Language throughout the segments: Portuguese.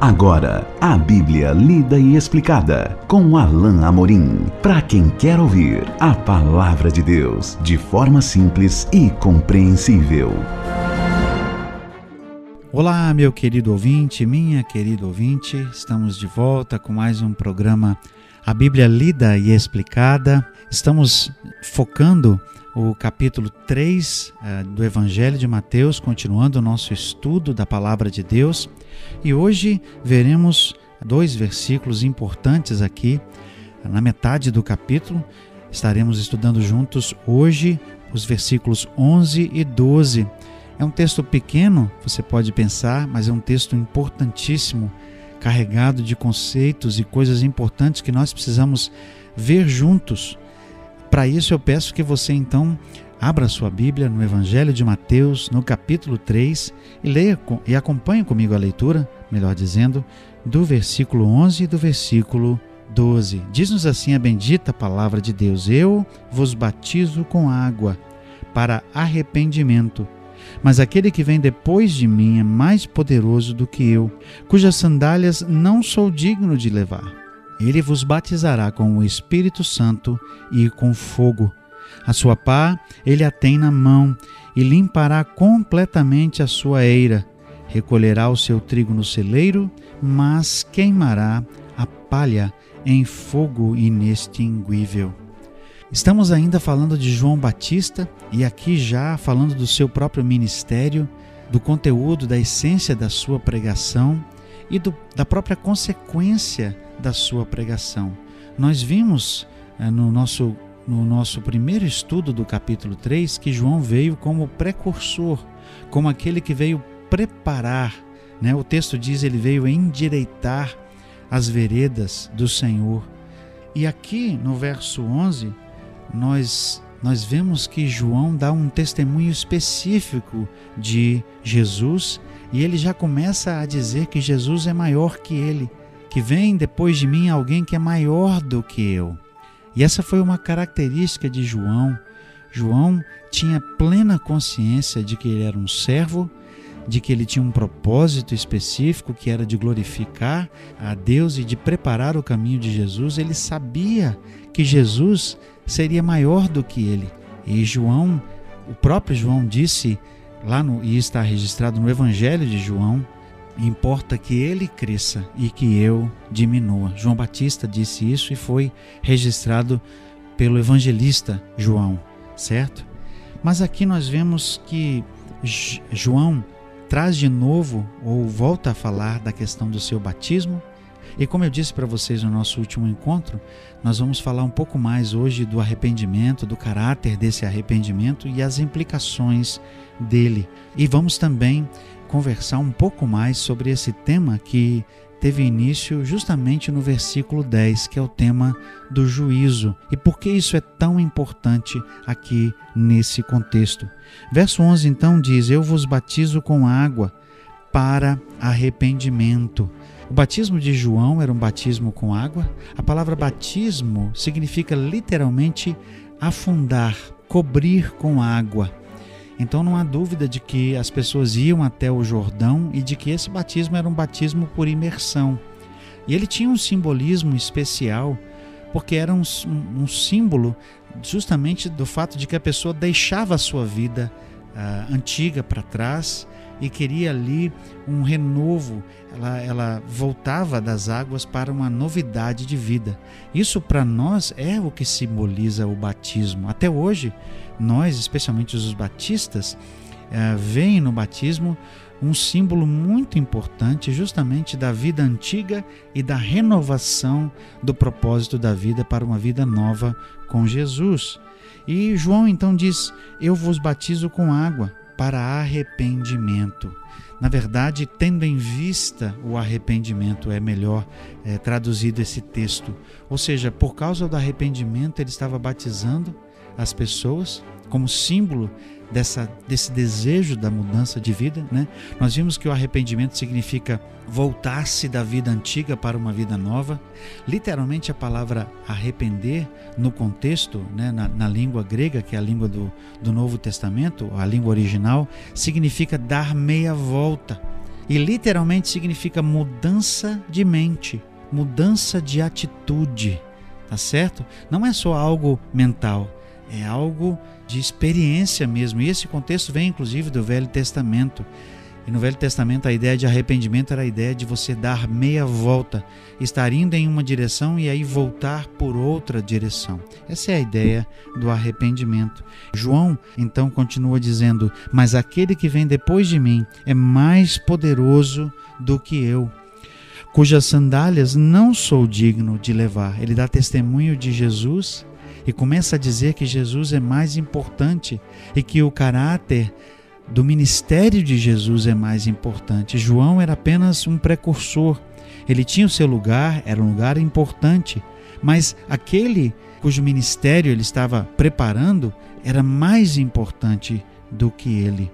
Agora, a Bíblia lida e explicada com Alain Amorim. Para quem quer ouvir a palavra de Deus de forma simples e compreensível. Olá, meu querido ouvinte, minha querida ouvinte. Estamos de volta com mais um programa A Bíblia lida e explicada. Estamos focando o capítulo 3 uh, eh, do Evangelho de Mateus, continuando o nosso estudo da palavra de Deus. E hoje veremos dois versículos importantes aqui, na metade do capítulo. Estaremos estudando juntos hoje os versículos 11 e 12. É um texto pequeno, você pode pensar, mas é um texto importantíssimo, carregado de conceitos e coisas importantes que nós precisamos ver juntos para isso eu peço que você então abra sua Bíblia no Evangelho de Mateus, no capítulo 3, e leia e acompanhe comigo a leitura, melhor dizendo, do versículo 11 e do versículo 12. Diz-nos assim a bendita palavra de Deus: Eu vos batizo com água para arrependimento. Mas aquele que vem depois de mim é mais poderoso do que eu, cujas sandálias não sou digno de levar. Ele vos batizará com o Espírito Santo e com fogo. A sua pá ele a tem na mão e limpará completamente a sua eira. Recolherá o seu trigo no celeiro, mas queimará a palha em fogo inextinguível. Estamos ainda falando de João Batista e aqui já falando do seu próprio ministério, do conteúdo, da essência da sua pregação e do, da própria consequência da sua pregação. Nós vimos é, no, nosso, no nosso primeiro estudo do capítulo 3 que João veio como precursor, como aquele que veio preparar. Né? O texto diz ele veio endireitar as veredas do Senhor. E aqui no verso 11, nós nós vemos que João dá um testemunho específico de Jesus e ele já começa a dizer que Jesus é maior que ele, que vem depois de mim alguém que é maior do que eu. E essa foi uma característica de João. João tinha plena consciência de que ele era um servo, de que ele tinha um propósito específico que era de glorificar a Deus e de preparar o caminho de Jesus. Ele sabia que Jesus seria maior do que ele. E João, o próprio João disse lá no, e está registrado no Evangelho de João, importa que ele cresça e que eu diminua. João Batista disse isso e foi registrado pelo evangelista João, certo? Mas aqui nós vemos que João traz de novo ou volta a falar da questão do seu batismo. E como eu disse para vocês no nosso último encontro, nós vamos falar um pouco mais hoje do arrependimento, do caráter desse arrependimento e as implicações dele. E vamos também conversar um pouco mais sobre esse tema que teve início justamente no versículo 10, que é o tema do juízo. E por que isso é tão importante aqui nesse contexto? Verso 11 então diz: Eu vos batizo com água para arrependimento. O batismo de João era um batismo com água. A palavra batismo significa literalmente afundar, cobrir com água. Então não há dúvida de que as pessoas iam até o Jordão e de que esse batismo era um batismo por imersão. E ele tinha um simbolismo especial, porque era um, um, símbolo justamente do fato de que a pessoa deixava a sua vida uh, antiga para trás e queria ali um renovo. Ela, ela voltava das águas para uma novidade de vida. Isso para nós é o que simboliza o batismo. Até hoje, nós, especialmente os batistas, é, veem no batismo um símbolo muito importante justamente da vida antiga e da renovação do propósito da vida para uma vida nova com Jesus. E João então diz: Eu vos batizo com água para arrependimento. Na verdade, tendo em vista o arrependimento, é melhor é, traduzido esse texto. Ou seja, por causa do arrependimento, ele estava batizando as pessoas como símbolo dessa, desse desejo da mudança de vida. Né? Nós vimos que o arrependimento significa voltar-se da vida antiga para uma vida nova. Literalmente, a palavra arrepender, no contexto, né, na, na língua grega, que é a língua do, do Novo Testamento, a língua original, significa dar meia volta. e literalmente significa mudança de mente, mudança de atitude, tá certo? Não é só algo mental, é algo de experiência mesmo. E esse contexto vem inclusive do Velho Testamento. E no Velho Testamento a ideia de arrependimento era a ideia de você dar meia volta, estar indo em uma direção e aí voltar por outra direção. Essa é a ideia do arrependimento. João então continua dizendo: Mas aquele que vem depois de mim é mais poderoso do que eu cujas sandálias não sou digno de levar. Ele dá testemunho de Jesus e começa a dizer que Jesus é mais importante e que o caráter do ministério de Jesus é mais importante. João era apenas um precursor. Ele tinha o seu lugar, era um lugar importante, mas aquele cujo ministério ele estava preparando era mais importante do que ele.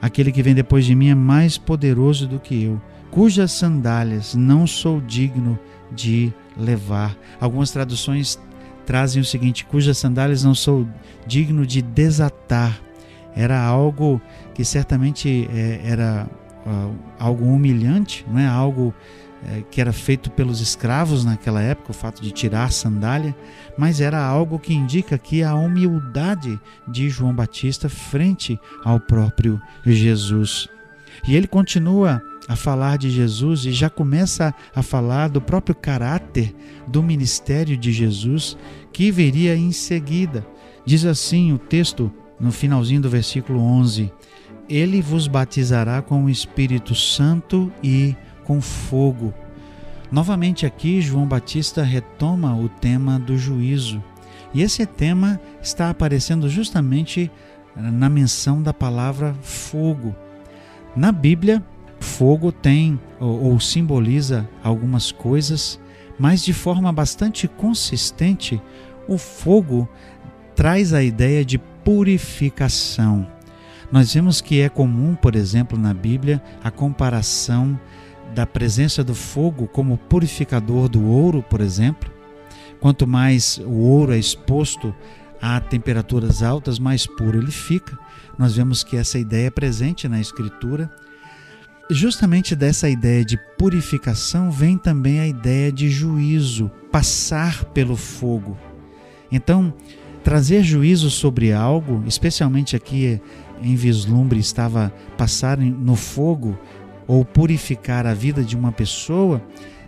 Aquele que vem depois de mim é mais poderoso do que eu, cujas sandálias não sou digno de levar. Algumas traduções trazem o seguinte: cujas sandálias não sou digno de desatar. Era algo que certamente é, era uh, algo humilhante, não é algo é, que era feito pelos escravos naquela época, o fato de tirar a sandália, mas era algo que indica aqui a humildade de João Batista frente ao próprio Jesus. E ele continua a falar de Jesus e já começa a falar do próprio caráter do ministério de Jesus que viria em seguida. Diz assim o texto no finalzinho do versículo 11: Ele vos batizará com o Espírito Santo e com fogo. Novamente aqui, João Batista retoma o tema do juízo. E esse tema está aparecendo justamente na menção da palavra fogo. Na Bíblia, fogo tem ou, ou simboliza algumas coisas, mas de forma bastante consistente, o fogo traz a ideia de purificação. Nós vemos que é comum, por exemplo, na Bíblia, a comparação da presença do fogo como purificador do ouro, por exemplo. Quanto mais o ouro é exposto a temperaturas altas, mais puro ele fica. Nós vemos que essa ideia é presente na Escritura. Justamente dessa ideia de purificação vem também a ideia de juízo, passar pelo fogo. Então, trazer juízo sobre algo, especialmente aqui em vislumbre estava passar no fogo ou purificar a vida de uma pessoa,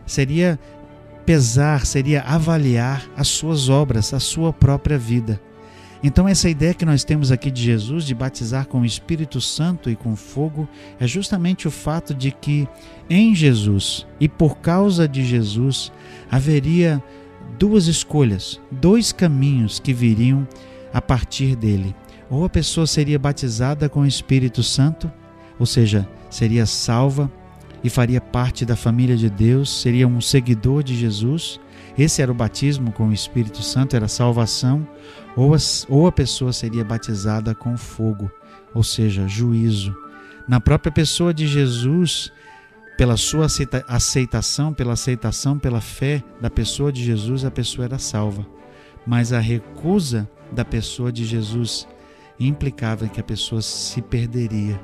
seria pesar, seria avaliar as suas obras, a sua própria vida. Então, essa ideia que nós temos aqui de Jesus de batizar com o Espírito Santo e com fogo é justamente o fato de que em Jesus e por causa de Jesus haveria duas escolhas, dois caminhos que viriam a partir dele. Ou a pessoa seria batizada com o Espírito Santo, ou seja, seria salva e faria parte da família de Deus, seria um seguidor de Jesus. Esse era o batismo com o Espírito Santo, era salvação. Ou a, ou a pessoa seria batizada com fogo, ou seja, juízo. Na própria pessoa de Jesus, pela sua aceitação, pela aceitação, pela fé da pessoa de Jesus, a pessoa era salva. Mas a recusa da pessoa de Jesus implicava que a pessoa se perderia.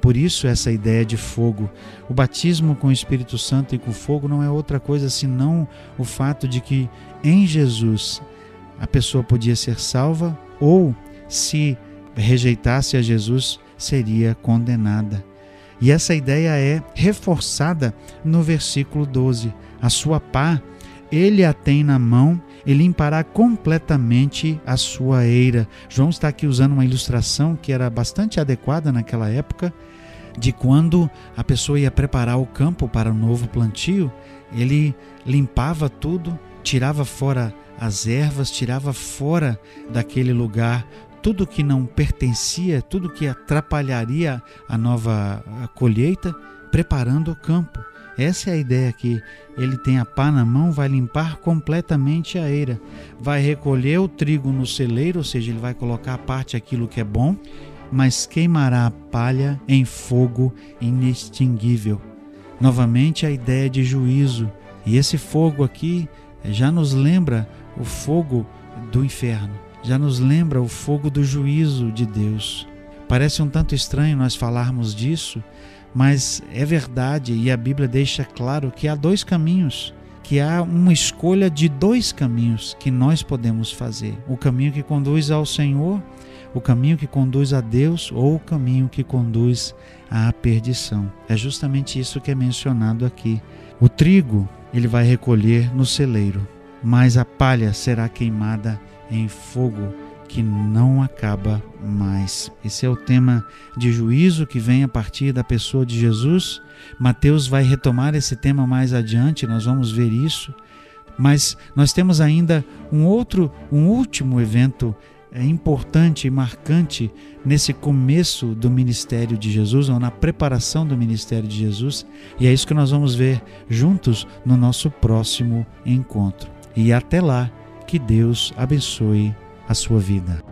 Por isso essa ideia de fogo. O batismo com o Espírito Santo e com fogo não é outra coisa senão o fato de que em Jesus a pessoa podia ser salva ou se rejeitasse a Jesus seria condenada. E essa ideia é reforçada no versículo 12. A sua pá ele a tem na mão e limpará completamente a sua eira. João está aqui usando uma ilustração que era bastante adequada naquela época, de quando a pessoa ia preparar o campo para o novo plantio, ele limpava tudo, tirava fora as ervas, tirava fora daquele lugar tudo que não pertencia, tudo que atrapalharia a nova colheita, preparando o campo. Essa é a ideia aqui. Ele tem a pá na mão, vai limpar completamente a eira, vai recolher o trigo no celeiro, ou seja, ele vai colocar a parte aquilo que é bom, mas queimará a palha em fogo inextinguível. Novamente a ideia de juízo. E esse fogo aqui já nos lembra o fogo do inferno já nos lembra o fogo do juízo de Deus. Parece um tanto estranho nós falarmos disso, Mas é verdade e a Bíblia deixa claro que há dois caminhos, que há uma escolha de dois caminhos que nós podemos fazer: o caminho que conduz ao Senhor, o caminho que conduz a Deus ou o caminho que conduz à perdição. É justamente isso que é mencionado aqui. O trigo ele vai recolher no celeiro, mas a palha será queimada em fogo que não acaba mais. Esse é o tema de juízo que vem a partir da pessoa de Jesus. Mateus vai retomar esse tema mais adiante, nós vamos ver isso. Mas nós temos ainda um outro, um último evento é importante e marcante nesse começo do ministério de Jesus, ou na preparação do ministério de Jesus, e é isso que nós vamos ver juntos no nosso próximo encontro. E até lá, que Deus abençoe a sua vida.